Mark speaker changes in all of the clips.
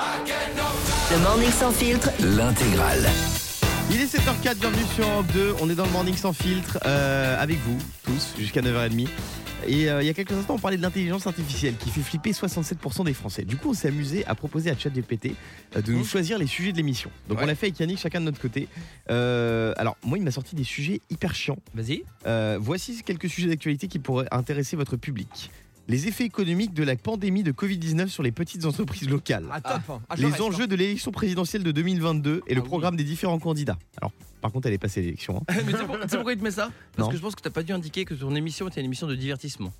Speaker 1: Le Morning Sans Filtre,
Speaker 2: L'intégrale.
Speaker 3: Il est 7h04, bienvenue sur Europe 2. On est dans le Morning Sans Filtre euh, avec vous tous jusqu'à 9h30. Et euh, il y a quelques instants, on parlait de l'intelligence artificielle qui fait flipper 67% des Français. Du coup, on s'est amusé à proposer à ChatGPT euh, de nous choisir les sujets de l'émission. Donc,
Speaker 4: Ouais.
Speaker 3: on l'a fait avec Yannick, chacun de notre côté. Euh, alors, moi, il m'a sorti des sujets hyper chiants.
Speaker 4: Vas-y.
Speaker 3: Euh, voici quelques sujets d'actualité qui pourraient intéresser votre public. Les effets économiques de la pandémie de Covid-19 sur les petites entreprises locales.
Speaker 5: Ah, top. hein. Ah, je
Speaker 3: les
Speaker 5: reste,
Speaker 3: enjeux de l'élection présidentielle de 2022 et le
Speaker 4: Ah oui.
Speaker 3: programme des différents candidats. Alors, par contre, elle est passée l'élection. hein.
Speaker 4: Mais tu sais pour- tu sais pourquoi il te met ça? Parce
Speaker 3: Non.
Speaker 4: que je pense que t'as pas dû indiquer que ton émission était une émission de divertissement.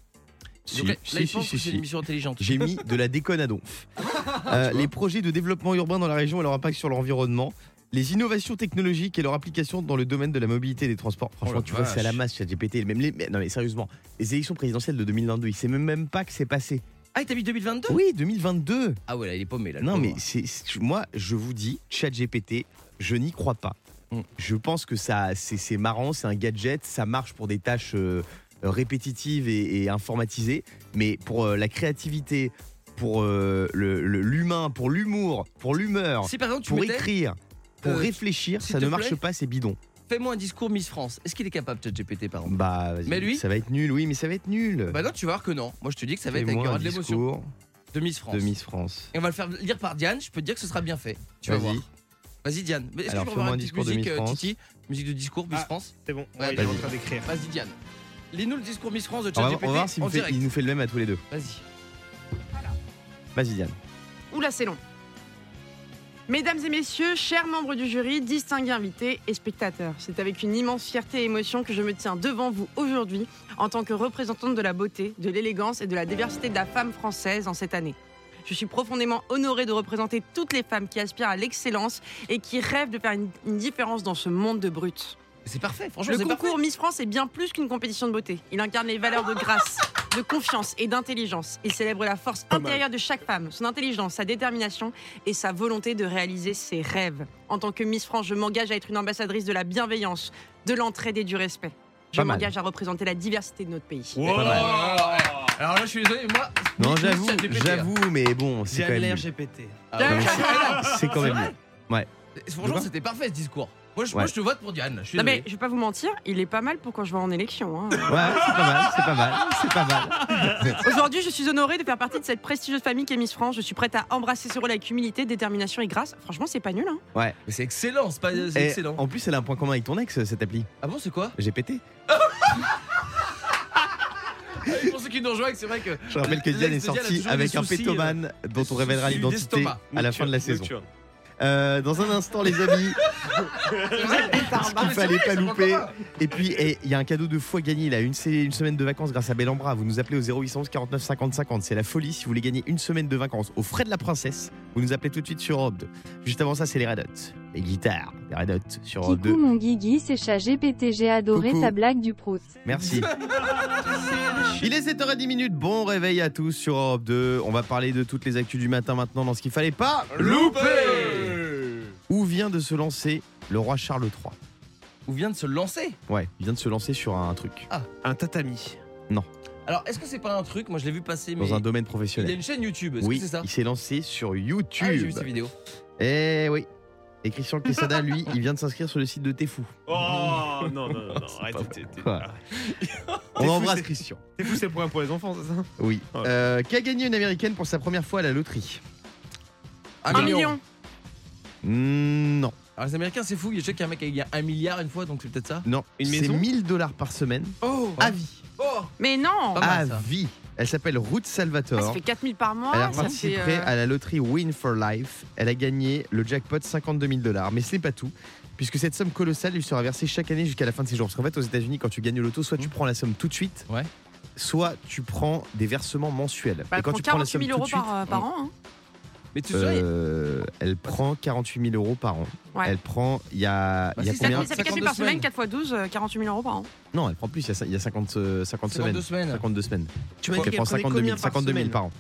Speaker 3: Si,
Speaker 4: Donc là,
Speaker 3: si,
Speaker 4: là, il
Speaker 3: si,
Speaker 4: pense
Speaker 3: si,
Speaker 4: que c'est
Speaker 3: si.
Speaker 4: une émission intelligente.
Speaker 3: J'ai mis de la déconne à donf. Euh, les projets de développement urbain dans la région et leur impact sur l'environnement. Les innovations technologiques et leur application dans le domaine de la mobilité et des transports. Franchement,
Speaker 4: Oh
Speaker 3: tu vois, c'est à la masse, ChatGPT. Même les, non, mais sérieusement, les élections présidentielles de 2022, il sait même, pas que c'est passé.
Speaker 4: Ah, t'as mis 2022
Speaker 3: Oui, 2022.
Speaker 4: Ah ouais, là, il est paumé là.
Speaker 3: Non, mais c'est moi, je vous dis, ChatGPT, je n'y crois pas.
Speaker 4: Mm.
Speaker 3: Je pense que ça, c'est marrant, c'est un gadget, ça marche pour des tâches euh, répétitives et, et informatisées, mais pour euh, la créativité, pour euh, le- le- l'humain, pour l'humour, pour l'humeur,
Speaker 4: Si
Speaker 3: pour écrire, pour
Speaker 4: euh,
Speaker 3: réfléchir, ça ne marche
Speaker 4: plaît.
Speaker 3: pas, c'est bidon.
Speaker 4: fais-moi un discours Miss France. Est-ce qu'il est capable, ChatGPT par exemple
Speaker 3: Bah, vas-y,
Speaker 4: Mais lui
Speaker 3: ça va être nul, oui, mais ça va être nul.
Speaker 4: Bah non, tu vas voir que non. Moi, je te dis que ça va être avec
Speaker 3: un
Speaker 4: de l'émotion.
Speaker 3: discours
Speaker 4: De Miss France.
Speaker 3: de Miss France.
Speaker 4: Et on va le faire lire par Diane. Je peux te dire que ce sera bien fait. Tu vas voir.
Speaker 3: Vas-y.
Speaker 4: Vas-y, Diane. Mais Est-ce que
Speaker 3: Alors,
Speaker 4: je peux avoir
Speaker 3: un
Speaker 4: une petite
Speaker 3: discours de
Speaker 4: musique,
Speaker 3: Miss
Speaker 4: euh,
Speaker 3: France.
Speaker 4: Titi Musique de discours, Miss
Speaker 5: Ah.
Speaker 4: France
Speaker 5: C'est bon,
Speaker 4: Ouais,
Speaker 5: il est en train d'écrire.
Speaker 4: Vas-y, Diane. Lis-nous le discours Miss France de ChatGPT
Speaker 3: on va voir s'il nous fait le même à tous les deux.
Speaker 4: Vas-y.
Speaker 3: Vas-y, Diane.
Speaker 6: Oula, c'est long. Mesdames et messieurs, chers membres du jury, distingués invités et spectateurs, c'est avec une immense fierté et émotion que je me tiens devant vous aujourd'hui en tant que représentante de la beauté, de l'élégance et de la diversité de la femme française en cette année. Je suis profondément honorée de représenter toutes les femmes qui aspirent à l'excellence et qui rêvent de faire une, une différence dans ce monde de brutes.
Speaker 4: C'est parfait. Franchement,
Speaker 6: Le concours
Speaker 4: parfait.
Speaker 6: Miss France est bien plus qu'une compétition de beauté. Il incarne les valeurs de grâce, de confiance et d'intelligence. Il célèbre la force
Speaker 5: Pas mal.
Speaker 6: intérieure de chaque femme, son intelligence, sa détermination et sa volonté de réaliser ses rêves. En tant que Miss France, je m'engage à être une ambassadrice de la bienveillance, de l'entraide et du respect. Je m'engage à représenter la diversité de notre pays.
Speaker 5: Wow.
Speaker 3: Pas mal.
Speaker 4: Alors là, je suis désolé, moi.
Speaker 3: Non, j'avoue, j'avoue, mais bon, c'est quand même. nul.
Speaker 5: GPT.
Speaker 4: Ah ouais.
Speaker 3: C'est- quand même. nul.
Speaker 4: Franchement, c'était parfait ce discours. Moi, je,
Speaker 3: Ouais.
Speaker 4: moi, je te vote pour Diane. Je suis
Speaker 6: Non mais je vais pas vous mentir, il est pas mal pour quand je vais en élection. hein.
Speaker 3: Ouais, c'est pas mal, c'est pas mal, c'est pas mal.
Speaker 6: Aujourd'hui, je suis honorée de faire partie de cette prestigieuse famille qui est Miss France. Je suis prête à embrasser ce rôle avec humilité, détermination et grâce. Franchement, c'est pas nul. Hein.
Speaker 3: Ouais.
Speaker 4: Mais c'est excellent, c'est pas c'est
Speaker 3: Et
Speaker 4: excellent.
Speaker 3: En plus, elle a un point commun avec ton ex, cette appli.
Speaker 4: Ah bon, c'est quoi?
Speaker 3: J'ai pété.
Speaker 4: Pour ceux qui nous rejoignent, c'est vrai que.
Speaker 3: Je rappelle que Diane est sortie avec un
Speaker 4: soucis,
Speaker 3: pétomane dont on révélera l'identité à la fin de la saison. Euh, dans un instant, les amis, ce qu'il fallait pas louper. Et puis, il y a un cadeau de fou à gagner. Il a une, une semaine de vacances grâce à Bellambra. Vous nous appelez au 0811 49 50 50. C'est la folie. Si vous voulez gagner une semaine de vacances aux frais de la princesse, vous nous appelez tout de suite sur Europe 2. Juste avant ça, c'est les Red Hot. Les guitares, les Red Hot sur Europe 2.
Speaker 7: Coucou mon Guigui, c'est ChatGPT, j'ai adoré
Speaker 3: Coucou.
Speaker 7: ta blague du prout.
Speaker 3: Merci. Il est 7h10 minutes. Bon réveil à tous sur Europe 2. On va parler de toutes les actus du matin maintenant dans ce qu'il fallait pas
Speaker 4: Loupé
Speaker 3: Où vient de se lancer le roi Charles III
Speaker 4: Où vient de se lancer
Speaker 3: Ouais, il vient de se lancer sur un truc,
Speaker 5: Un tatami.
Speaker 4: Alors, est-ce que c'est pas un truc Moi, je l'ai vu passer, mais.
Speaker 3: dans un domaine
Speaker 4: Il y a
Speaker 3: professionnel.
Speaker 4: une chaîne YouTube, est-ce
Speaker 3: Oui,
Speaker 4: que c'est ça
Speaker 3: il s'est lancé sur
Speaker 4: Ah, j'ai
Speaker 3: YouTube.
Speaker 4: vu cette vidéo.
Speaker 3: Eh oui. Et Christian Quesada, lui, il vient de s'inscrire sur le site de Tefou.
Speaker 5: Oh non, non, non, non. Arrête,
Speaker 3: pas
Speaker 5: t'es- t'es-
Speaker 3: Quoi
Speaker 5: arrête.
Speaker 3: On
Speaker 5: T'es fou,
Speaker 3: embrasse
Speaker 5: c'est-
Speaker 3: Christian.
Speaker 5: T'es fou, c'est programme pour les enfants, c'est ça?
Speaker 3: Oui.
Speaker 5: Oh.
Speaker 3: Euh, qui a gagné une américaine pour sa première fois à la loterie?
Speaker 6: Un million.
Speaker 3: Non,
Speaker 4: Alors, les Américains, c'est fou. Il y a qu'il y a un mec qui a gagné un milliard une fois, donc c'est peut-être ça.
Speaker 3: non.
Speaker 5: Une
Speaker 3: C'est
Speaker 5: maison
Speaker 3: 1000 dollars par semaine
Speaker 4: Oh
Speaker 3: à vie.
Speaker 4: Oh
Speaker 6: Mais non
Speaker 4: Pas mal,
Speaker 3: À
Speaker 4: ça.
Speaker 3: vie. Elle s'appelle Ruth
Speaker 6: Ah,
Speaker 3: Salvatore.
Speaker 6: Ça fait 4000 par mois.
Speaker 3: Elle a
Speaker 6: ça
Speaker 3: participé
Speaker 6: euh,
Speaker 3: à la loterie Win for Life. Elle a gagné le jackpot 52 000 dollars. Mais ce n'est pas tout, puisque cette somme colossale lui sera versée chaque année jusqu'à la fin de ses jours. Parce qu'en fait, aux États-Unis, quand tu gagnes le loto, soit tu
Speaker 4: Mhm.
Speaker 3: prends la somme tout de suite,
Speaker 4: Ouais.
Speaker 3: soit tu prends des versements mensuels.
Speaker 6: bah, elle
Speaker 3: quand
Speaker 6: prend
Speaker 3: tu prends la
Speaker 6: 48
Speaker 3: somme
Speaker 6: 000
Speaker 3: tout
Speaker 6: euros
Speaker 3: de suite,
Speaker 6: par, euh, par an. hein.
Speaker 4: Mais tu
Speaker 3: euh, elle prend 48 000 euros par an.
Speaker 6: Ouais.
Speaker 3: Elle prend, il y a,
Speaker 4: Bah,
Speaker 3: il y a
Speaker 6: ça
Speaker 3: combien
Speaker 6: fait- ça fait 4 000
Speaker 4: 52
Speaker 6: par semaine,
Speaker 4: semaines.
Speaker 6: 4 fois 12, euh, 48 000 euros par an.
Speaker 3: Non, elle prend plus. Il y a, il y a 50, euh, 50 semaines.
Speaker 4: 52 semaines.
Speaker 3: 52 semaines.
Speaker 5: Tu m'as
Speaker 3: Donc
Speaker 5: dit
Speaker 3: elle
Speaker 5: qu'elle
Speaker 3: prend
Speaker 5: prenait
Speaker 3: 52 000,
Speaker 5: combien par
Speaker 3: 52 000
Speaker 5: semaine
Speaker 3: par an.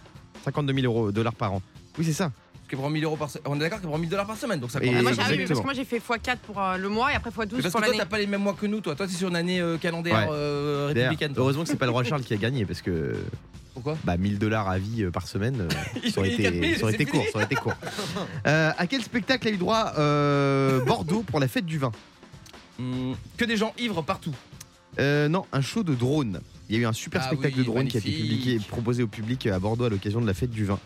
Speaker 3: 52 000 euros, dollars par an. Oui, c'est ça.
Speaker 4: Qui prend 1000 euros par semaine. On est d'accord qu'il prend 1000 dollars par semaine, donc ça
Speaker 3: Et-.
Speaker 6: Ah, moi, j'ai- ah oui, parce que moi j'ai fait x4 pour euh, le mois et après x12
Speaker 4: Mais parce
Speaker 6: pour
Speaker 4: que toi,
Speaker 6: l'année.
Speaker 4: t'as pas les mêmes mois que nous, toi. Toi, t'es sur une année euh, calendaire
Speaker 3: Ouais.
Speaker 4: euh,
Speaker 3: D'ailleurs,
Speaker 4: républicaine. toi.
Speaker 3: heureusement que c'est pas le roi Charles qui a gagné parce que
Speaker 4: Pourquoi?
Speaker 3: bah 1000 dollars à vie euh, par semaine, euh,
Speaker 4: Il
Speaker 3: ça aurait
Speaker 4: gagne 4000,
Speaker 3: été, ça aurait
Speaker 4: c'est
Speaker 3: été court,
Speaker 4: fini.
Speaker 3: ça aurait été court. Euh, à quel spectacle a eu droit euh, Bordeaux pour la fête du vin?
Speaker 4: Hum, Que des gens ivres partout.
Speaker 3: Euh, Non, un show de drone. Il y a eu un super
Speaker 4: Ah
Speaker 3: spectacle
Speaker 4: oui,
Speaker 3: de drone qui a été
Speaker 4: magnifique.
Speaker 3: publié, proposé au public à Bordeaux à l'occasion de la fête du vin.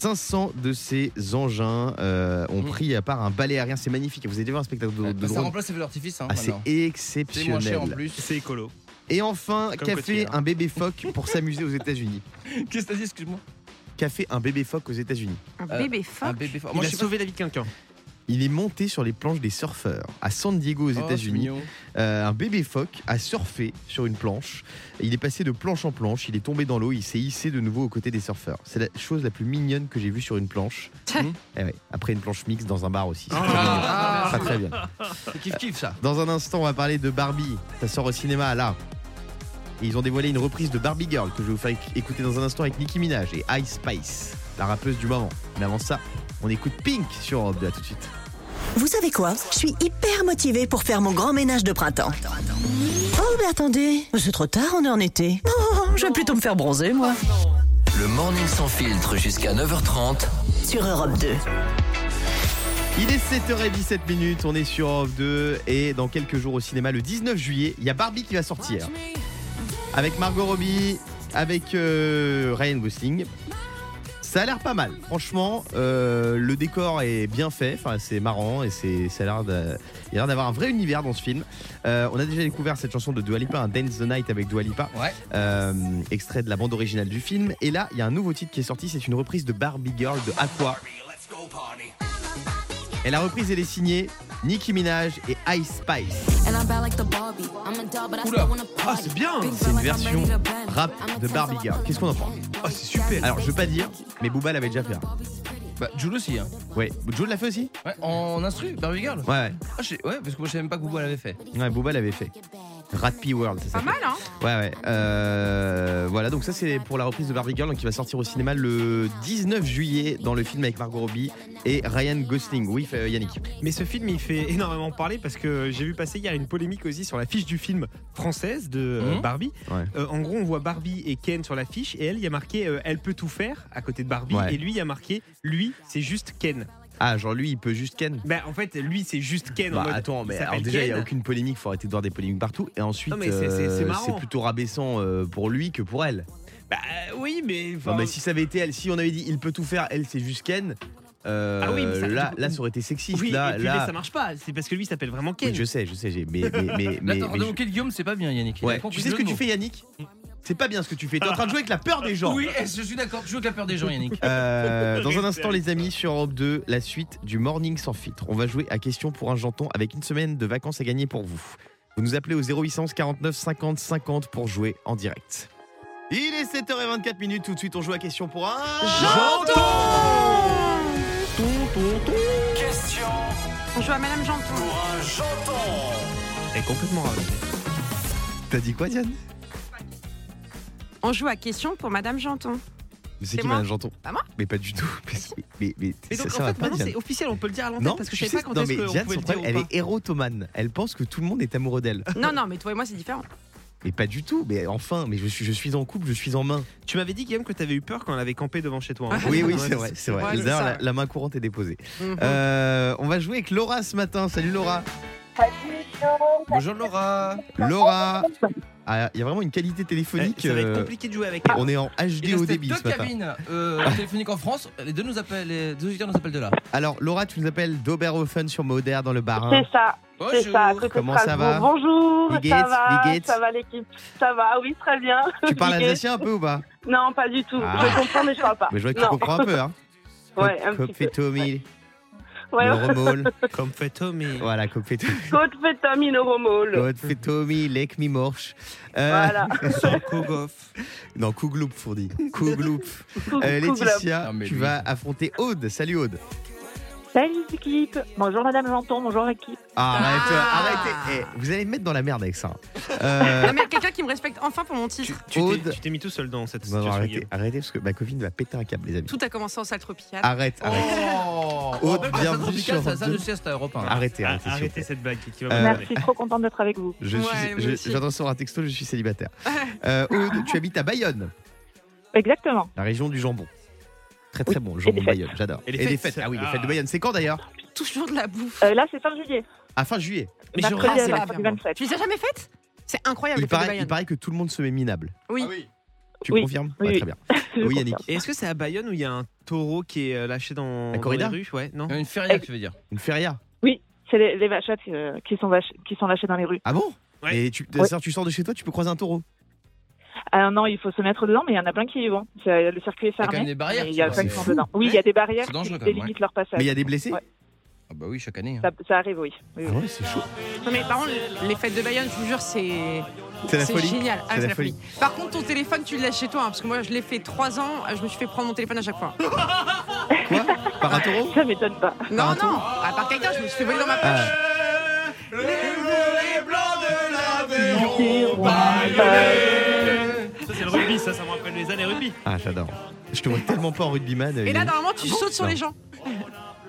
Speaker 3: 500 de ces engins euh, ont
Speaker 4: Mm.
Speaker 3: pris à part un balai aérien. C'est magnifique. Vous avez déjà vu un spectacle de, de
Speaker 4: ça
Speaker 3: drone
Speaker 4: remplace les feux d'artifice. Hein,
Speaker 3: Ah, c'est
Speaker 4: maintenant. C'est moins cher en
Speaker 3: exceptionnel.
Speaker 4: plus.
Speaker 5: C'est écolo.
Speaker 3: Et enfin,
Speaker 5: Comme hein.
Speaker 3: un bébé phoque pour s'amuser aux États-Unis
Speaker 4: Qu'est-ce que t'as dit, excuse-moi?
Speaker 3: Qu'a fait un bébé phoque aux États-Unis
Speaker 6: Un
Speaker 4: Euh,
Speaker 6: bébé
Speaker 4: Un
Speaker 6: phoque?
Speaker 4: bébé.
Speaker 5: Il
Speaker 4: Moi, pas.
Speaker 5: sauvé la vie de quelqu'un.
Speaker 3: Il est monté sur les planches des surfeurs à San Diego aux
Speaker 4: Oh, c'est
Speaker 3: États-Unis. Euh, un bébé phoque a surfé sur une planche. Il est passé de planche en planche. Il est tombé dans l'eau. Il s'est hissé de nouveau aux côtés des surfeurs. C'est la chose la plus mignonne que j'ai vue sur une planche.
Speaker 4: Mhm.
Speaker 3: Eh ouais, Après une planche mixte dans un bar aussi. C'est
Speaker 4: Ah,
Speaker 3: très, très bien.
Speaker 4: C'est kiff kiff ça.
Speaker 3: Dans un instant, on va parler de Barbie. Ça sort au cinéma là. Et ils ont dévoilé une reprise de Barbie Girl que je vais vous faire éc- écouter dans un instant avec Nicki Minaj et Ice Spice, la rappeuse du moment. Mais avant ça, on écoute Pink sur Europe 2. À tout de suite.
Speaker 1: Vous savez quoi? Je suis hyper motivée pour faire mon grand ménage de printemps. Oh, mais attendez, c'est trop tard, on est en été. Oh, je vais plutôt me faire bronzer, moi.
Speaker 2: Le morning sans filtre jusqu'à 9h30.
Speaker 1: Sur Europe 2.
Speaker 3: Il est 7h17 minutes, on est sur Europe 2 et dans quelques jours au cinéma, le 19 juillet, il y a Barbie qui va sortir. Avec Margot Robbie, avec euh, Ryan Gosling. Ça a l'air pas mal, franchement. euh, le décor est bien fait, enfin c'est marrant et c'est ça a l'air de- il y a l'air d'avoir un vrai univers dans ce film. Euh, on a déjà découvert cette chanson de Dua Lipa, un Dance the Night avec Dua Lipa,
Speaker 4: Ouais.
Speaker 3: euh, extrait de la bande originale du film. Et là, il y a un nouveau titre qui est sorti, c'est une reprise de Barbie Girl de Aqua. Et la reprise, elle est signée Nicki Minaj et Ice Spice.
Speaker 4: Oula.
Speaker 5: Ah, c'est bien
Speaker 3: C'est une version rap de Barbie Girl. Qu'est-ce qu'on en pense
Speaker 5: Ah, c'est super
Speaker 3: Alors, je veux pas dire, mais Booba l'avait déjà fait. un.
Speaker 4: Bah, Jules aussi. Hein.
Speaker 3: Ouais, Joe l'a fait aussi?
Speaker 4: Ouais, en instru, Barbie Girl.
Speaker 3: Ouais, ouais.
Speaker 4: Ah, je sais- ouais, parce que moi je savais même pas que Booba l'avait fait.
Speaker 3: Ouais, Booba l'avait fait. Rat P World, c'est ça.
Speaker 6: Pas mal, hein
Speaker 3: Ouais, ouais. Euh, voilà, donc ça c'est pour la reprise de Barbie Girl donc, qui va sortir au cinéma le 19 juillet dans le film avec Margot Robbie et Ryan Gosling. Oui, euh, Yannick.
Speaker 5: Mais ce film, il fait énormément parler parce que j'ai vu passer hier une polémique aussi sur la fiche du film française de euh,
Speaker 4: Mhm.
Speaker 5: Barbie.
Speaker 3: Ouais.
Speaker 5: Euh, en gros, on voit Barbie et Ken sur l'affiche et elle, il y a marqué euh, Elle peut tout faire à côté de Barbie.
Speaker 3: Ouais.
Speaker 5: Et lui, il y a marqué Lui, c'est juste Ken.
Speaker 3: Ah, genre lui, il peut juste Ken
Speaker 5: Bah, en fait, lui, c'est juste Ken. en
Speaker 3: Bah,
Speaker 5: mode,
Speaker 3: attends, mais alors déjà, il n'y a aucune polémique, faut arrêter de voir des polémiques partout. Et ensuite,
Speaker 5: mais
Speaker 3: euh, c'est plutôt rabaissant euh, pour lui que pour elle.
Speaker 5: Bah, oui, mais. enfin,
Speaker 3: Non, mais si ça avait été elle, si on avait dit il peut tout faire, elle c'est juste Ken, euh,
Speaker 5: Ah oui, mais ça-
Speaker 3: là, là ça aurait été sexiste.
Speaker 5: Oui,
Speaker 3: là,
Speaker 5: et puis,
Speaker 3: là...
Speaker 5: mais ça marche pas. C'est parce que lui, il s'appelle vraiment Ken.
Speaker 3: Oui, je sais, je sais, mais, mais, mais, mais- mais je-
Speaker 4: de Guillaume, c'est pas bien, Yannick. Il
Speaker 3: Ouais. Tu sais ce que tu fais, Yannick? C'est pas bien ce que tu fais. T'es en train de jouer avec la peur des gens.
Speaker 4: Oui, eh, je suis d'accord. Tu joues avec la peur des gens, Yannick.
Speaker 3: Euh, dans un instant, les amis, sur Europe 2, la suite du Morning sans filtre. On va jouer à question pour un janton avec une semaine de vacances à gagner pour vous. Vous nous appelez au 0800 49 50 50 pour jouer en direct. Il est 7h24 minutes. Tout de suite, on joue à question pour un
Speaker 2: Question
Speaker 6: On joue à Madame Janton.
Speaker 2: pour un janton.
Speaker 5: Elle est complètement ravalée.
Speaker 3: T'as dit quoi, Diane?
Speaker 6: On joue à question pour Madame Janton.
Speaker 3: Mais c'est qui. Madame Janton?
Speaker 6: Pas moi
Speaker 3: Mais pas du tout. Mais, c'est- mais, mais ça,
Speaker 5: donc,
Speaker 3: ça
Speaker 5: en fait, maintenant, c'est officiel, on peut le dire à l'antenne
Speaker 3: Non,
Speaker 5: parce que je
Speaker 3: sais-
Speaker 5: pas quand
Speaker 3: non,
Speaker 5: est-ce
Speaker 3: mais
Speaker 5: qu'on
Speaker 3: son
Speaker 5: le dire
Speaker 3: elle est érotomane. Elle pense que tout le monde est amoureux d'elle.
Speaker 6: Non, non, mais toi et moi, c'est différent.
Speaker 3: Mais pas du tout. Mais enfin, mais je suis, je suis en couple, je suis en main.
Speaker 5: Tu m'avais dit, Guillaume, que tu avais eu peur quand elle avait campé devant chez toi. hein.
Speaker 3: Oui, oui, c'est vrai, c'est vrai. D'ailleurs, la main courante est déposée.
Speaker 6: Mhm.
Speaker 3: Euh, on va jouer avec Laura ce matin. Salut Laura.
Speaker 4: Bonjour Laura.
Speaker 3: Laura. Ah, Il y a vraiment une qualité téléphonique.
Speaker 5: Ça va être
Speaker 3: euh,
Speaker 5: compliqué de jouer avec
Speaker 3: on est en HD au débit
Speaker 4: deux
Speaker 3: ce matin.
Speaker 4: cabines euh, téléphoniques en France. Les deux nous appellent, les deux auditeurs nous appellent de là.
Speaker 3: Alors Laura, tu nous appelles d'Oberhofen sur Moder dans le Bas-Rhin.
Speaker 8: C'est ça, c'est ça, à côté de
Speaker 3: Comment ça va
Speaker 8: Bonjour,
Speaker 3: Wie
Speaker 8: ça va, ça va l'équipe, ça va, oui, très bien.
Speaker 3: Tu parles alsacien un peu ou pas?
Speaker 8: Non, pas du tout.
Speaker 3: Ah.
Speaker 8: Je comprends, mais je parle pas.
Speaker 3: Mais je vois que tu comprends un peu, hein
Speaker 8: Ouais, un petit peu. Ouais,
Speaker 3: le remol.
Speaker 5: Comme fait Tom et.
Speaker 3: Voilà, Kopfetomi.
Speaker 8: Côte fait Tommy Neuromol.
Speaker 3: Kopfetomi, lek mi morsch. Euh,
Speaker 8: Voilà.
Speaker 5: Sans Kogoff.
Speaker 3: Non, Kougloup, Fourdi. Kougloup. Euh, tu vas affronter Aude. Salut Aude.
Speaker 8: Salut l'équipe. Bonjour Madame Janton, bonjour équipe.
Speaker 3: Ah, arrête,
Speaker 6: Ah.
Speaker 3: arrêtez. Eh, vous allez me mettre dans la merde avec ça. Euh,
Speaker 6: Non, mais quelqu'un qui me respecte enfin pour mon titre.
Speaker 5: Tu tu t'es mis tout seul dans cette
Speaker 3: non, non,
Speaker 5: situation.
Speaker 3: arrêtez, arrêtez parce que ma copine va péter un câble, les amis.
Speaker 6: Tout a commencé en salle tropicale.
Speaker 3: Arrête, arrête.
Speaker 4: Oh la
Speaker 3: bienvenue
Speaker 4: tropicale,
Speaker 3: sur
Speaker 4: ça, ça
Speaker 3: deux.
Speaker 4: le sieste à Europe 1.
Speaker 3: Arrêtez,
Speaker 5: Ah,
Speaker 3: arrêtez.
Speaker 5: Arrêtez cette blague qui va
Speaker 3: Euh,
Speaker 5: me
Speaker 8: Merci, trop contente d'être avec vous.
Speaker 3: Je
Speaker 6: Ouais,
Speaker 3: j'attends sur un texto, je suis célibataire. Euh, Aude, tu habites à Bayonne,
Speaker 8: Exactement.
Speaker 3: la région du jambon. Très très
Speaker 8: Oui,
Speaker 3: bon,
Speaker 8: et
Speaker 3: jambon
Speaker 8: des
Speaker 3: Bayonne, j'adore.
Speaker 5: Et les fêtes.
Speaker 3: fêtes, ah oui, les
Speaker 5: Ah.
Speaker 3: fêtes de Bayonne. C'est quand d'ailleurs
Speaker 6: Toujours de la bouffe.
Speaker 8: Euh, là, c'est fin juillet.
Speaker 3: À fin juillet.
Speaker 5: Mais je
Speaker 8: Mercredi à
Speaker 6: c'est
Speaker 8: la fin du
Speaker 6: ferme.
Speaker 8: 27.
Speaker 6: Tu les as jamais faites? C'est incroyable.
Speaker 3: Il
Speaker 6: les fêtes de
Speaker 3: paraît, il
Speaker 6: Bayonne.
Speaker 3: paraît que tout le monde se met minable.
Speaker 6: Oui.
Speaker 3: Tu
Speaker 8: Oui.
Speaker 3: confirmes?
Speaker 8: Oui,
Speaker 3: Ouais,
Speaker 8: oui.
Speaker 3: Très bien.
Speaker 8: Je
Speaker 3: Oui, Yannick.
Speaker 5: Et est-ce que c'est à Bayonne où il y a un taureau qui est euh, lâché dans,
Speaker 3: La
Speaker 5: dans
Speaker 3: corrida
Speaker 5: les rues Ouais, non
Speaker 4: Une feria, tu veux dire.
Speaker 3: Une feria.
Speaker 8: C'est les, les vachettes euh, qui, sont vaches- qui sont lâchées dans les rues.
Speaker 3: Ah bon?
Speaker 5: Ouais.
Speaker 3: Et tu,
Speaker 8: Ouais.
Speaker 3: ça, tu sors de chez toi, tu peux croiser un taureau.
Speaker 8: Ah non, il faut se mettre dedans, mais il y en a plein qui y vont. C'est- Le circuit est
Speaker 4: Il y a quand même
Speaker 8: fermé.
Speaker 4: des barrières.
Speaker 8: et Il y a plein qui sont dedans. Oui, il y a des barrières qui délimitent leur passage.
Speaker 3: Mais il y a des blessés
Speaker 8: Ouais.
Speaker 4: Ah bah oui, chaque année. hein.
Speaker 8: Ça, ça arrive, oui. Oui,
Speaker 3: Ah
Speaker 8: oui.
Speaker 3: ouais, c'est chaud.
Speaker 6: Non mais par contre, les fêtes de Bayonne, je vous jure, c'est
Speaker 3: C'est la
Speaker 6: c'est
Speaker 3: folie.
Speaker 6: génial. Ah,
Speaker 3: C'est la
Speaker 6: la folie. Par contre, ton téléphone, tu le laisses chez toi, hein, parce que moi, je l'ai fait trois ans. Je me suis fait prendre mon téléphone à chaque fois.
Speaker 3: Quoi? Par un taureau?
Speaker 8: Ça m'étonne pas.
Speaker 6: Non,
Speaker 3: un
Speaker 6: non. À part quelqu'un, je me suis fait voler dans ma poche.
Speaker 3: Ah.
Speaker 5: Ça, c'est le rugby, ça, ça me rappelle les années rugby.
Speaker 3: Ah, j'adore. Je te vois tellement pas en rugbyman.
Speaker 6: Et là, normalement, tu sautes sur
Speaker 3: Non.
Speaker 6: les gens.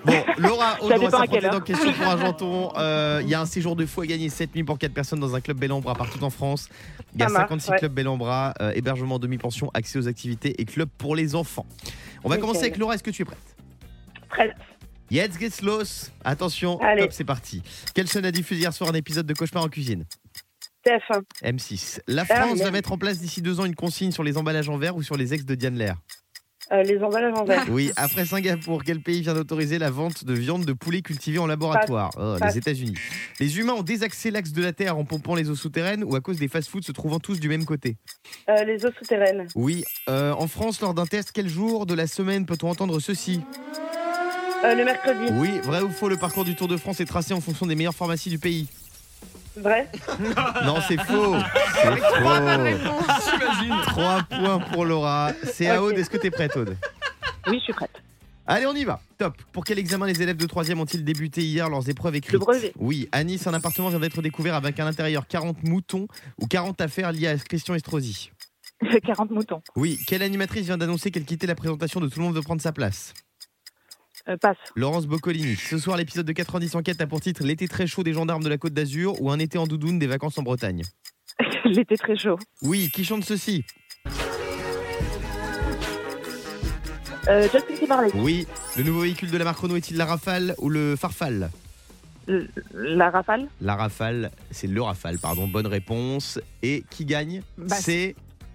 Speaker 3: Bon, Laura, on
Speaker 8: à
Speaker 3: s'affronter dans Question pour Argenton. Euh, Il y a un séjour de fou à gagner 7 nuits pour 4 personnes dans un club Bellambra partout en France. Il y a
Speaker 8: Ça marche,
Speaker 3: 56
Speaker 8: ouais.
Speaker 3: clubs Bellambra, euh, hébergement demi-pension, accès aux activités et club pour les enfants. On va
Speaker 8: Nickel.
Speaker 3: commencer avec Laura, est-ce que tu es prête?
Speaker 8: Prête.
Speaker 3: Jetzt geht's los. Attention,
Speaker 8: Allez.
Speaker 3: top, c'est parti. Quelle chaîne a diffusé hier soir un épisode de Cauchemar en cuisine
Speaker 8: TF1.
Speaker 3: M6. La
Speaker 8: Ah,
Speaker 3: France va mettre en place d'ici deux ans une consigne sur les emballages en verre ou sur les ex de Diane Lair.
Speaker 8: Euh, les emballages en verre.
Speaker 3: Oui, après Singapour, quel pays vient d'autoriser la vente de viande de poulet cultivée en laboratoire? Oh. Les États-Unis. Les humains ont désaxé l'axe de la Terre en pompant les eaux souterraines ou à cause des fast-foods se trouvant tous du même côté?
Speaker 8: Euh, les eaux souterraines.
Speaker 3: Oui. Euh, en France, lors d'un test, quel jour de la semaine peut-on entendre ceci?
Speaker 8: Le mercredi.
Speaker 3: Oui, vrai ou faux, le parcours du Tour de France est tracé en fonction des meilleures pharmacies du pays?
Speaker 8: Vrai.
Speaker 3: Non, c'est faux. C'est
Speaker 6: Trois bonnes
Speaker 3: faux. 3 points pour Laura. C'est à
Speaker 8: Ok.
Speaker 3: Aude. Est-ce que t'es prête, Aude?
Speaker 8: Oui, je suis prête.
Speaker 3: Allez, on y va. Top. Pour quel examen les élèves de 3 ont-ils débuté hier leurs épreuves écrites?
Speaker 8: Le brevet.
Speaker 3: Oui, à Nice, un appartement vient d'être découvert avec à l'intérieur 40 moutons ou 40 affaires liées à Christian Estrosi.
Speaker 8: 40 moutons.
Speaker 3: Oui, quelle animatrice vient d'annoncer qu'elle quittait la présentation de Tout le monde veut prendre sa place?
Speaker 8: Euh, passe.
Speaker 3: Laurence Boccolini. Ce soir, l'épisode de 90 enquête a pour titre L'été très chaud des gendarmes de la Côte d'Azur ou un été en doudoune des vacances en Bretagne.
Speaker 8: L'été très chaud.
Speaker 3: Oui, qui chante ceci
Speaker 8: Euh, Justin Timberlake.
Speaker 3: Oui, le nouveau véhicule de la marque Renault est-il la Rafale ou le Farfale
Speaker 8: L- La rafale.
Speaker 3: La Rafale, c'est le Rafale, pardon, bonne réponse. Et qui gagne
Speaker 6: Bah,
Speaker 3: C'est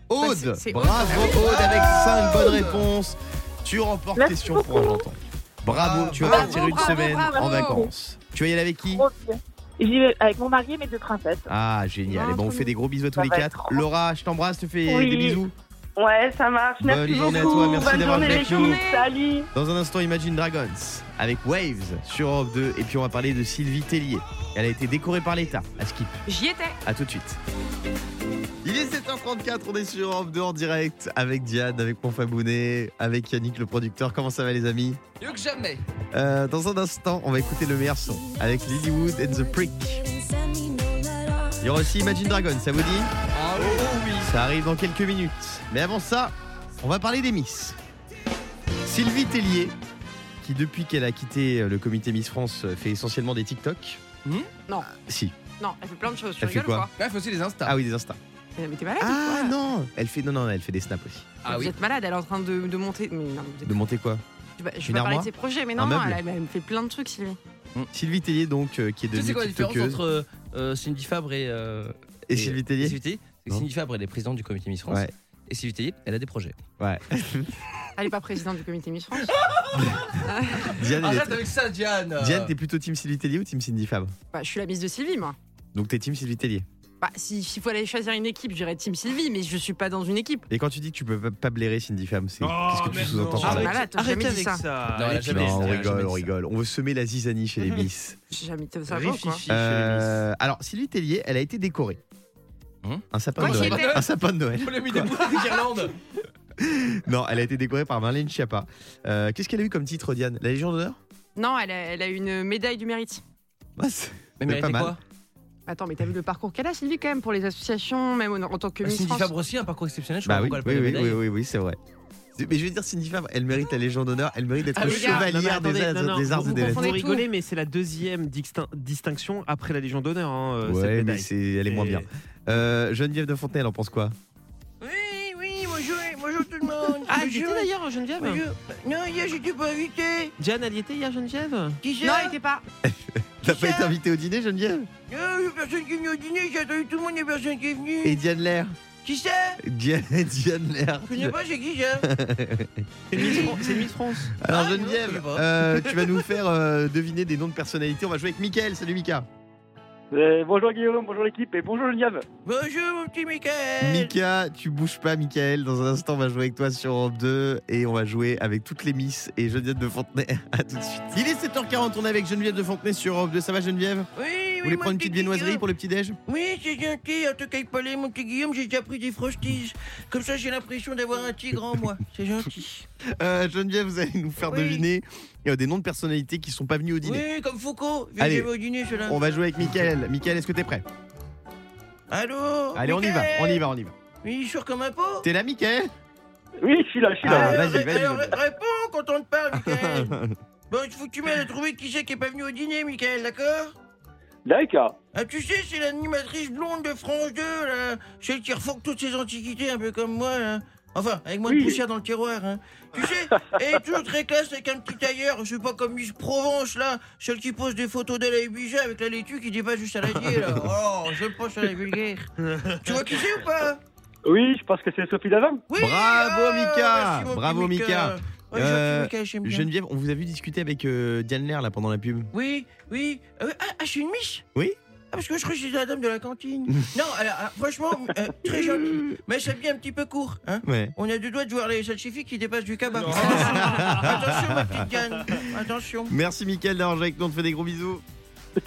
Speaker 6: Bah,
Speaker 3: Aude. Bravo. Aude avec 5 bonnes réponses. Tu remportes
Speaker 8: Merci
Speaker 3: question pour
Speaker 8: beaucoup.
Speaker 3: Bravo, tu vas
Speaker 6: Bravo,
Speaker 3: partir une semaine
Speaker 6: bravo.
Speaker 3: en vacances. Tu vas y aller avec qui.
Speaker 8: J'y vais avec mon mari et mes deux princesses.
Speaker 3: Ah, génial.
Speaker 6: Ah,
Speaker 3: Et bon, on
Speaker 6: trop
Speaker 3: fait des gros bisous à tous les quatre. Laura, je t'embrasse, je te fais
Speaker 8: Oui.
Speaker 3: des bisous.
Speaker 8: Ouais, ça marche.
Speaker 3: Bonne
Speaker 8: Merci
Speaker 3: journée à
Speaker 8: beaucoup.
Speaker 3: toi, merci
Speaker 8: Bonne
Speaker 3: d'avoir
Speaker 8: journée,
Speaker 3: joué
Speaker 8: les
Speaker 3: avec nous.
Speaker 8: Salut.
Speaker 3: Dans un instant, Imagine Dragons avec Waves sur Europe 2. Et puis, on va parler de Sylvie Tellier. Elle a été décorée par l'État à Skip.
Speaker 6: J'y étais.
Speaker 3: À tout de suite. Il est 7h34, on est sur Europe 2 en direct avec Diane, avec Ponfabounet, avec Yannick le producteur. Comment ça va les amis?
Speaker 4: Mieux que jamais.
Speaker 3: Euh, Dans un instant, on va écouter le meilleur son avec Lilywood and the Prick. Il y aura aussi Imagine Dragons, ça vous dit? Ça arrive dans quelques minutes. Mais avant ça, on va parler des Miss. Sylvie Tellier, qui depuis qu'elle a quitté euh, le comité Miss France euh, fait essentiellement des TikTok.
Speaker 4: Hmm
Speaker 6: Non.
Speaker 3: Ah, si.
Speaker 6: Non, elle fait plein de choses. Tu
Speaker 3: Elle fait
Speaker 6: rigoles
Speaker 3: quoi
Speaker 6: ou
Speaker 4: Ouais, faut aussi les Insta.
Speaker 3: Ah oui, des Insta.
Speaker 6: Mais t'es malade ou
Speaker 3: Ah
Speaker 6: quoi
Speaker 3: non Elle fait non non, elle fait des snaps aussi.
Speaker 4: Ah
Speaker 6: vous
Speaker 4: oui.
Speaker 6: êtes malade, elle est en train de, de monter. Mais non, vous êtes-
Speaker 3: De monter quoi
Speaker 6: je vais je
Speaker 3: Une
Speaker 6: vais pas parler de ses projets, mais non,
Speaker 3: meuble
Speaker 6: elle, elle me fait plein de trucs, Sylvie.
Speaker 3: Sylvie Tellier donc euh, qui est
Speaker 4: Tu sais
Speaker 3: devenue
Speaker 4: c'est quoi la différence entre euh, Cindy Fabre et, euh,
Speaker 3: Et Sylvie Tellier
Speaker 4: Sylvie
Speaker 3: Non.
Speaker 4: Cindy Fabre, elle est présidente du comité Miss France.
Speaker 3: Ouais.
Speaker 4: Et Sylvie Tellier, elle a des projets.
Speaker 3: Ouais.
Speaker 6: Elle est pas présidente du comité Miss France.
Speaker 3: Diane, elle est-
Speaker 4: Arrête avec ça, Diane
Speaker 3: Diane, t'es plutôt team Sylvie Tellier ou team Cindy Fabre?
Speaker 6: Bah, je suis la mise de Sylvie, moi.
Speaker 3: Donc t'es team Sylvie Tellier.
Speaker 6: Bah, si- s'il faut aller choisir une équipe, j'irais Team Sylvie, mais je suis pas dans une équipe.
Speaker 3: Et quand tu dis que tu peux pas- blairer Cindy Fabre, c'est
Speaker 5: Oh,
Speaker 3: qu'est-ce que tu sous-entends par là?
Speaker 6: Arrête. malade, t'as jamais
Speaker 5: Arrêtez
Speaker 6: dit
Speaker 5: avec
Speaker 6: ça.
Speaker 5: ça.
Speaker 4: Non, elle a jamais
Speaker 3: on rigole, on rigole. On veut semer la zizanie chez les Miss.
Speaker 6: J'ai jamais été ça, quoi.
Speaker 5: Réfléchis chez
Speaker 3: Euh, alors, Sylvie Tellier, elle a été décorée.
Speaker 4: Hum
Speaker 3: un sapin de Noël. Un sapin de Noël. Non, elle a été décorée par Marlène Schiappa. Euh, Qu'est-ce qu'elle a eu comme titre, Diane? La Légion d'honneur?
Speaker 6: Non, elle a, elle a une médaille du mérite.
Speaker 3: Ouais, c'est-
Speaker 4: Mais
Speaker 3: pas mal.
Speaker 4: quoi?
Speaker 6: Attends, mais t'as vu le parcours qu'elle a, Sylvie, quand même, pour les associations, même en, en tant que
Speaker 4: Bah,
Speaker 6: Miss
Speaker 4: Cindy
Speaker 6: France?
Speaker 4: Fabre aussi, un parcours exceptionnel. Je
Speaker 3: Bah
Speaker 4: pas
Speaker 3: oui,
Speaker 4: pourquoi elle a pas
Speaker 3: oui,
Speaker 4: de
Speaker 3: oui,
Speaker 4: médaille.
Speaker 3: oui, oui, oui, c'est vrai. Mais je veux dire, Cindy Favre, elle mérite la Légion d'honneur, elle mérite d'être
Speaker 5: Ah,
Speaker 3: chevalière des, arts-
Speaker 5: non, non,
Speaker 3: des arts
Speaker 5: vous-
Speaker 3: et des
Speaker 5: vous
Speaker 3: lettres.
Speaker 5: rigolez, mais c'est la deuxième distinction après la Légion d'honneur. hein, euh, cette
Speaker 3: Ouais, mais elle est moins bien. Euh, Geneviève de Fontenay, elle en pense quoi?
Speaker 4: Oui, oui, bonjour, bonjour tout le monde.
Speaker 5: Ah, elle était d'ailleurs, Geneviève?
Speaker 4: Bonjour. Non, hier j'étais pas invité.
Speaker 5: Diane, elle y était hier, Geneviève?
Speaker 4: Qui ça?
Speaker 6: Non, il était pas.
Speaker 3: T'as pas été invité au dîner, Geneviève?
Speaker 4: Non, il y a personne qui est venu au dîner, j'ai attendu tout le monde, il y a personne qui est venu.
Speaker 3: Et Diane Lair?
Speaker 4: Qui ça
Speaker 3: Diane, Diane Lair.
Speaker 4: Je connais pas, c'est qui
Speaker 5: C'est Miss c'est France.
Speaker 3: Alors
Speaker 4: Ah,
Speaker 3: Geneviève, euh, tu vas nous faire euh, deviner des noms de personnalités. On va jouer avec Mickaël. Salut Mika.
Speaker 8: Euh, bonjour Guillaume, bonjour l'équipe et bonjour Geneviève.
Speaker 4: Bonjour mon petit Michael.
Speaker 3: Mika, tu bouges pas, Mickaël. Dans un instant, on va jouer avec toi sur Europe 2 et on va jouer avec toutes les Miss et Geneviève de Fontenay. À tout de suite. Il est 7h40, on est avec Geneviève de Fontenay sur Europe 2. Ça va, Geneviève?
Speaker 4: Oui,
Speaker 3: Vous voulez prendre une
Speaker 4: petit
Speaker 3: petite viennoiserie pour le petit-déj
Speaker 4: Oui, c'est gentil, en tout cas, il parlait, mon petit Guillaume, j'ai déjà pris des frosties. Comme ça, j'ai l'impression d'avoir un tigre en moi. C'est gentil.
Speaker 3: euh, Geneviève, vous allez nous faire
Speaker 4: Oui.
Speaker 3: deviner euh, des noms de personnalités qui sont pas venus au dîner.
Speaker 4: Oui, comme Foucault. Viens
Speaker 3: Allez.
Speaker 4: au dîner, celui-là.
Speaker 3: On va jouer avec Mickaël. Mickaël, est-ce que t'es prêt?
Speaker 4: Allô?
Speaker 3: Allez, on y va, on y va, on y va.
Speaker 4: Oui, sûr comme un pot?
Speaker 3: T'es là, Mickaël
Speaker 8: Oui, je suis là, je suis là.
Speaker 3: Ah,
Speaker 4: Alors,
Speaker 3: vas-y, vas-y,
Speaker 4: réponds quand on te parle, Michael. bon, il faut que tu m'aides à trouver qui c'est qui est pas venu au dîner, Michael, d'accord?
Speaker 8: D'accord.
Speaker 4: Ah, tu sais, c'est l'animatrice blonde de France 2, là. Celle qui refourque toutes ses antiquités, un peu comme moi, là. Enfin, avec moins de poussière dans le tiroir, hein. Tu sais, elle est toujours très classe avec un petit tailleur. Je sais pas comme Miss Provence, là. Celle qui pose des photos d'elle à Ibiza avec la laitue qui dépasse juste à la dié, là. Oh, j'aime pas ça, la vulgaire. tu vois qui c'est ou pas?
Speaker 8: Oui, je pense que c'est Sophie Davin.
Speaker 4: Oui
Speaker 3: Bravo,
Speaker 4: ah,
Speaker 3: Mika.
Speaker 4: merci,
Speaker 3: Bravo, Mika. Euh,
Speaker 4: j'aime bien.
Speaker 3: Geneviève, on vous a vu discuter avec euh, Diane Lair là pendant la pub.
Speaker 4: Oui, oui. Euh, ah, ah, je suis une miss
Speaker 3: Oui
Speaker 4: Ah, parce que je crois que c'est la dame de la cantine. non, alors, ah, franchement, euh, très gentil. Mais ça devient un petit peu court, hein.
Speaker 3: Ouais.
Speaker 4: On a deux doigts de voir les salchifis qui dépassent du cabas. Attention, ma petite Diane. Attention.
Speaker 3: Merci Mickaël d'avoir joué avec nous, on te fait des gros bisous.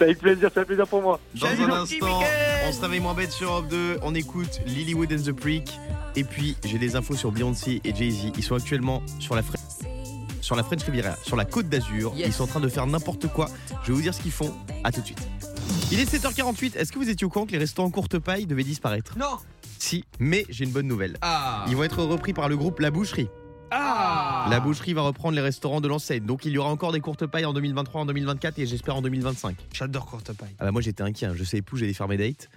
Speaker 8: Avec plaisir, c'est un plaisir pour moi.
Speaker 3: Dans
Speaker 4: Salut,
Speaker 3: un instant, on se réveille moins bête sur Europe 2, on écoute Lilywood and the Prick. Et puis j'ai des infos sur Beyoncé et Jay-Z. Ils sont actuellement sur la, Fre- sur la French Riviera, sur la côte d'Azur.
Speaker 4: Yes.
Speaker 3: Ils sont en train de faire n'importe quoi. Je vais vous dire ce qu'ils font. À tout de suite. Il est 7h48. Est-ce que vous étiez au courant que les restaurants courte paille devaient disparaître?
Speaker 4: Non.
Speaker 3: Si, mais j'ai une bonne nouvelle.
Speaker 4: Ah.
Speaker 3: Ils vont être repris par le groupe La Boucherie.
Speaker 4: Ah.
Speaker 3: La boucherie va reprendre les restaurants de l'enseigne. Donc il y aura encore des courtes pailles en 2023, en 2024 et j'espère en 2025.
Speaker 5: J'adore courte paille.
Speaker 3: Ah bah moi j'étais inquiet, hein. je savais plus où j'allais faire mes dates.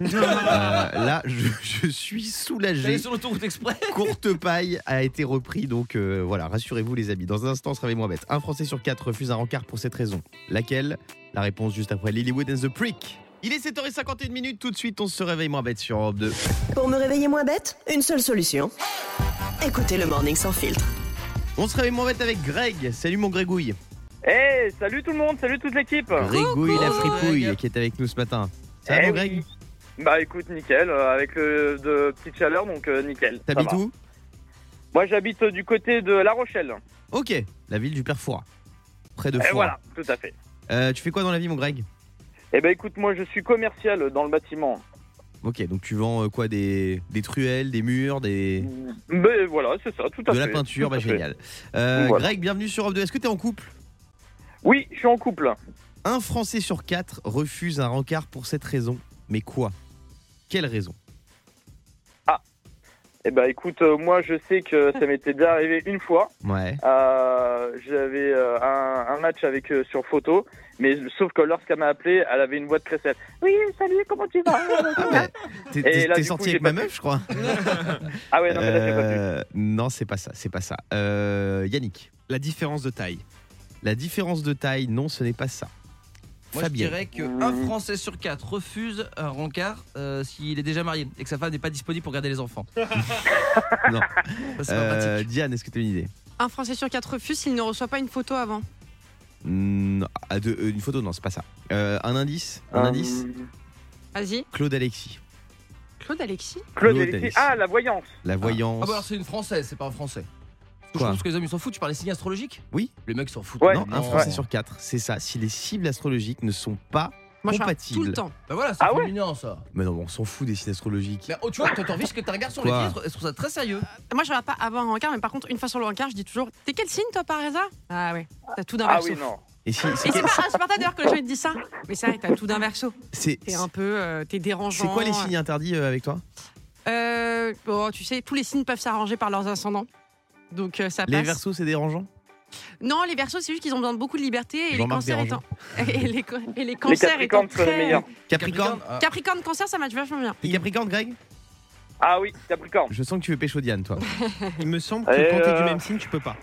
Speaker 3: Euh, là je, je suis soulagé.
Speaker 4: Sur l'autoroute exprès?
Speaker 3: Courte paille a été repris donc euh, voilà, rassurez-vous les amis. Dans un instant, on se réveille moins bête. Un Français sur quatre refuse un rencard pour cette raison. Laquelle? La réponse juste après Lilywood and the Prick. Il est 7h51 minutes, tout de suite on se réveille moins bête sur Europe 2.
Speaker 1: Pour me réveiller moins bête, une seule solution. Écoutez le Morning Sans Filtre.
Speaker 3: On se réveille moins bête avec Greg. Salut mon Grégouille.
Speaker 8: Eh, salut tout le monde, salut toute l'équipe.
Speaker 3: Grégouille la fripouille
Speaker 4: Greg.
Speaker 3: qui est avec nous ce matin. Ça va
Speaker 8: Eh
Speaker 3: mon
Speaker 8: oui.
Speaker 3: Greg
Speaker 8: Bah écoute, nickel, euh, avec le, de petite chaleur, donc euh, nickel.
Speaker 3: T'habites où?
Speaker 8: Moi j'habite euh, du côté de La Rochelle.
Speaker 3: Ok, la ville du Père Fouras. Près de
Speaker 8: Et
Speaker 3: Fouras.
Speaker 8: voilà, tout à fait.
Speaker 3: Euh, tu fais quoi dans la vie mon Greg?
Speaker 8: Eh ben écoute, moi je suis commercial dans le bâtiment.
Speaker 3: Ok, donc tu vends euh, quoi des, des truelles, des murs, des...
Speaker 8: Ben voilà, c'est ça, tout à
Speaker 3: de
Speaker 8: fait.
Speaker 3: la peinture, bah génial. Euh,
Speaker 8: Voilà.
Speaker 3: Greg, bienvenue sur Europe 2. Est-ce que tu es en couple?
Speaker 8: Oui, je suis en couple.
Speaker 3: Un Français sur quatre refuse un rencard pour cette raison. Mais quoi? Quelle raison?
Speaker 8: Eh ben écoute, euh, moi je sais que ça m'était déjà arrivé une fois.
Speaker 3: Ouais.
Speaker 8: Euh, J'avais euh, un, un match avec euh, sur photo, mais sauf que lorsqu'elle m'a appelé, elle avait une voix de crécelle. Oui, salut, comment tu vas?
Speaker 3: Ah ouais. T'es sorti
Speaker 8: coup,
Speaker 3: avec ma meuf, je crois.
Speaker 8: Ah ouais, non, mais là pas.
Speaker 3: Euh, non, c'est pas ça, c'est pas ça. Euh, Yannick,
Speaker 5: La différence de taille.
Speaker 3: la différence de taille, non, ce n'est pas ça.
Speaker 4: Moi, je dirais qu'un Français sur quatre refuse un rencard euh, s'il est déjà marié et que sa femme n'est pas disponible pour garder les enfants.
Speaker 3: Non.
Speaker 4: Ça, c'est pas
Speaker 3: Euh,
Speaker 4: pratique.
Speaker 3: Diane, est-ce que tu as une idée?
Speaker 6: Un Français sur quatre refuse s'il ne reçoit pas une photo avant.
Speaker 3: Non, ah, de- euh, Une photo, non, c'est pas ça. Euh, un indice? Un
Speaker 8: Euh,
Speaker 3: indice?
Speaker 6: Vas-y.
Speaker 3: Claude Alexis,
Speaker 6: Claude Alexis?
Speaker 8: Claude
Speaker 3: Claude
Speaker 8: Alexis.
Speaker 3: Alexis.
Speaker 8: Ah, la voyance.
Speaker 3: la voyance.
Speaker 4: Ah bah alors c'est une française, c'est pas un français. Parce que
Speaker 3: Quoi
Speaker 4: je pense que les hommes ils s'en foutent, tu parles des signes astrologiques
Speaker 3: Oui.
Speaker 4: Les mecs s'en foutent.
Speaker 8: Ouais.
Speaker 3: non, un. Français sur quatre, c'est ça. Si les cibles astrologiques ne sont pas
Speaker 6: Moi, je parle
Speaker 3: compatibles.
Speaker 6: tout le temps.
Speaker 4: Bah voilà, c'est
Speaker 8: Ah ouais
Speaker 4: féminin ça.
Speaker 3: Mais non, on s'en fout des signes astrologiques.
Speaker 4: Mais oh, tu vois, toi t'as envie que t'as un garçon, les
Speaker 3: Quoi
Speaker 4: filles, elles trouvent ça très sérieux.
Speaker 6: Moi, je ne vais pas avoir un rencard, mais par contre, une fois sur le rencard, je dis toujours T'es quel signe, toi, par hasard? Ah ouais, t'as tout d'un
Speaker 8: Ah
Speaker 6: verso.
Speaker 8: oui, non.
Speaker 3: Et si, c'est
Speaker 6: Et c'est
Speaker 3: quel-
Speaker 6: pas insupportable d'ailleurs que les gens ils te disent ça. Mais c'est vrai, t'as tout d'un verso.
Speaker 3: c'est-
Speaker 6: T'es un peu. euh, T'es dérangeant.
Speaker 3: c'est quoi les signes interdits euh, avec toi?
Speaker 6: Euh, bon, Tu sais, tous les signes peuvent s'arranger par leurs ascendants. Donc euh, ça
Speaker 3: Les
Speaker 6: passe.
Speaker 3: versos, c'est dérangeant?
Speaker 6: Non, les versos, c'est juste qu'ils ont besoin de beaucoup de liberté et les cancers étant... et, les, et les
Speaker 8: Les
Speaker 6: cancers étant
Speaker 8: les
Speaker 6: très...
Speaker 8: meilleurs.
Speaker 3: Capricorne?
Speaker 2: Ah,
Speaker 6: Capricorne, cancer, ça match vachement bien.
Speaker 3: T'es Capricorne, Greg?
Speaker 8: Ah oui, Capricorne.
Speaker 3: Je sens que tu veux pécho Diane, toi.
Speaker 5: Il me semble que
Speaker 8: Et
Speaker 5: quand t'es
Speaker 8: euh,
Speaker 5: du même signe, tu peux pas.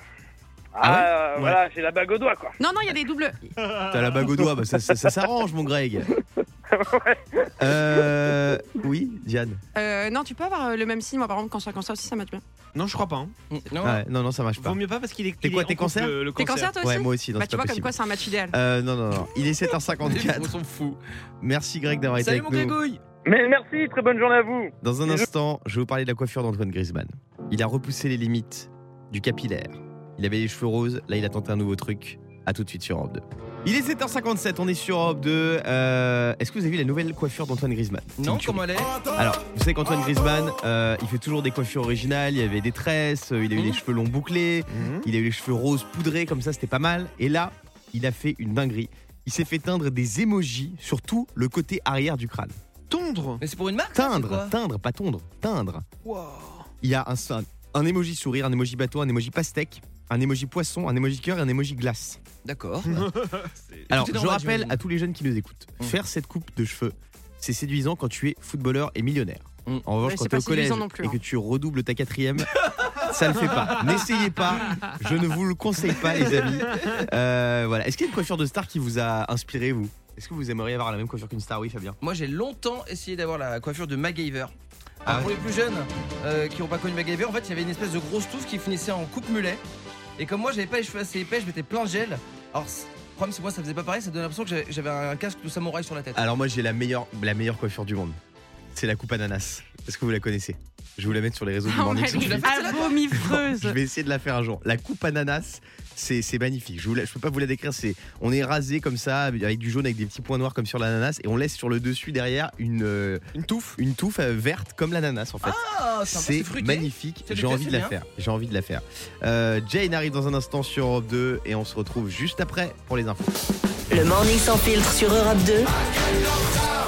Speaker 8: Ah,
Speaker 3: ouais?
Speaker 8: euh, voilà, j'ai la bague au doigt, quoi.
Speaker 6: Non, non, il y a des doubles.
Speaker 3: T'as la bague au doigt, bah ça, ça- ça s'arrange, mon Greg. Euh. Oui, Diane.
Speaker 6: Euh, non, tu peux avoir euh, le même signe. Moi, par exemple, cancer, cancer aussi, ça match bien.
Speaker 5: Non, je crois pas. hein.
Speaker 2: Non,
Speaker 3: Ouais, non, non, ça marche pas.
Speaker 5: Vaut mieux pas parce qu'il est.
Speaker 3: T'es
Speaker 5: il
Speaker 3: quoi,
Speaker 5: est
Speaker 3: t'es
Speaker 5: en couple,
Speaker 3: cancer
Speaker 5: le, le
Speaker 6: T'es cancer, toi aussi
Speaker 3: Ouais, moi aussi, non,
Speaker 6: Bah,
Speaker 3: c'est
Speaker 6: tu
Speaker 3: pas
Speaker 6: vois, comme
Speaker 3: possible.
Speaker 6: quoi, c'est un match idéal.
Speaker 3: Euh, non, non, non. Il est
Speaker 2: on
Speaker 3: 7h54.
Speaker 2: s'en fout.
Speaker 3: Merci, Greg, d'avoir été
Speaker 2: Salut
Speaker 3: avec
Speaker 2: mon
Speaker 3: nous.
Speaker 2: grégouille
Speaker 8: Mais merci, très bonne journée à vous.
Speaker 3: Dans un instant, je vais vous parler de la coiffure d'Antoine Griezmann. Il a repoussé les limites du capillaire. Il avait les cheveux roses, là il a tenté un nouveau truc. À tout de suite sur Europe 2. Il est 7h57, on est sur Europe 2. Euh, Est-ce que vous avez vu la nouvelle coiffure d'Antoine Griezmann?
Speaker 2: Non, comment elle est?
Speaker 3: Alors, vous savez qu'Antoine Griezmann, euh, il fait toujours des coiffures originales. Il y avait des tresses, euh, il a eu
Speaker 2: Mhm.
Speaker 3: les cheveux longs bouclés, il a eu les cheveux roses poudrés, comme ça, c'était pas mal. Et là, il a fait une dinguerie. Il s'est fait teindre des émojis sur tout le côté arrière du crâne.
Speaker 5: Tondre?
Speaker 2: Mais c'est pour une marque
Speaker 3: Teindre,
Speaker 2: quoi?
Speaker 3: teindre, pas tondre, teindre. Il y a un, un, un emoji sourire, un emoji bateau, un emoji pastèque, un emoji poisson, un emoji cœur et un emoji glace.
Speaker 2: D'accord.
Speaker 3: Alors, je rappelle à tous les jeunes qui nous écoutent,
Speaker 2: Mm.
Speaker 3: faire cette coupe de cheveux, c'est séduisant quand tu es footballeur et millionnaire.
Speaker 2: Mm.
Speaker 3: En revanche,
Speaker 6: Ouais,
Speaker 3: quand tu es au collège
Speaker 6: plus,
Speaker 3: et
Speaker 6: hein.
Speaker 3: que tu redoubles ta quatrième, ça le fait pas. N'essayez pas, je ne vous le conseille pas, les amis. Euh, voilà. Est-ce qu'il y a une coiffure de star qui vous a inspiré, vous? Est-ce que vous aimeriez avoir la même coiffure qu'une star? Oui, Fabien.
Speaker 2: Moi j'ai longtemps essayé d'avoir la coiffure de MacGyver.
Speaker 3: Ah
Speaker 2: Alors, pour
Speaker 3: ouais.
Speaker 2: les plus jeunes euh, qui n'ont pas connu MacGyver, en fait il y avait une espèce de grosse touffe qui finissait en coupe mulet. Et comme moi j'avais pas les cheveux assez épais, je mettais plein de gel. Alors problème c'est moi ça faisait pas pareil, ça donnait l'impression que j'avais- j'avais un casque de samouraï sur la tête.
Speaker 3: Alors moi, j'ai la meilleure, la meilleure coiffure du monde. C'est la coupe ananas. Est-ce que vous la connaissez? Je vais vous la mettre sur les réseaux du
Speaker 6: Ah
Speaker 3: Morning Filtre.
Speaker 6: abomifreuse.
Speaker 3: Je vais essayer de la faire un jour. La coupe ananas, c'est magnifique. Je, je peux pas vous la décrire. C'est on est rasé comme ça avec du jaune avec des petits points noirs comme sur l'ananas et on laisse sur le dessus derrière une euh,
Speaker 5: Une touffe
Speaker 3: une touffe euh, verte comme l'ananas en fait.
Speaker 2: Ah,
Speaker 3: c'est magnifique. J'ai envie de la faire. J'ai envie de la faire. Euh, Jane arrive dans un instant sur Europe 2 et on se retrouve juste après pour les infos.
Speaker 1: Le morning sans filtre sur Europe 2.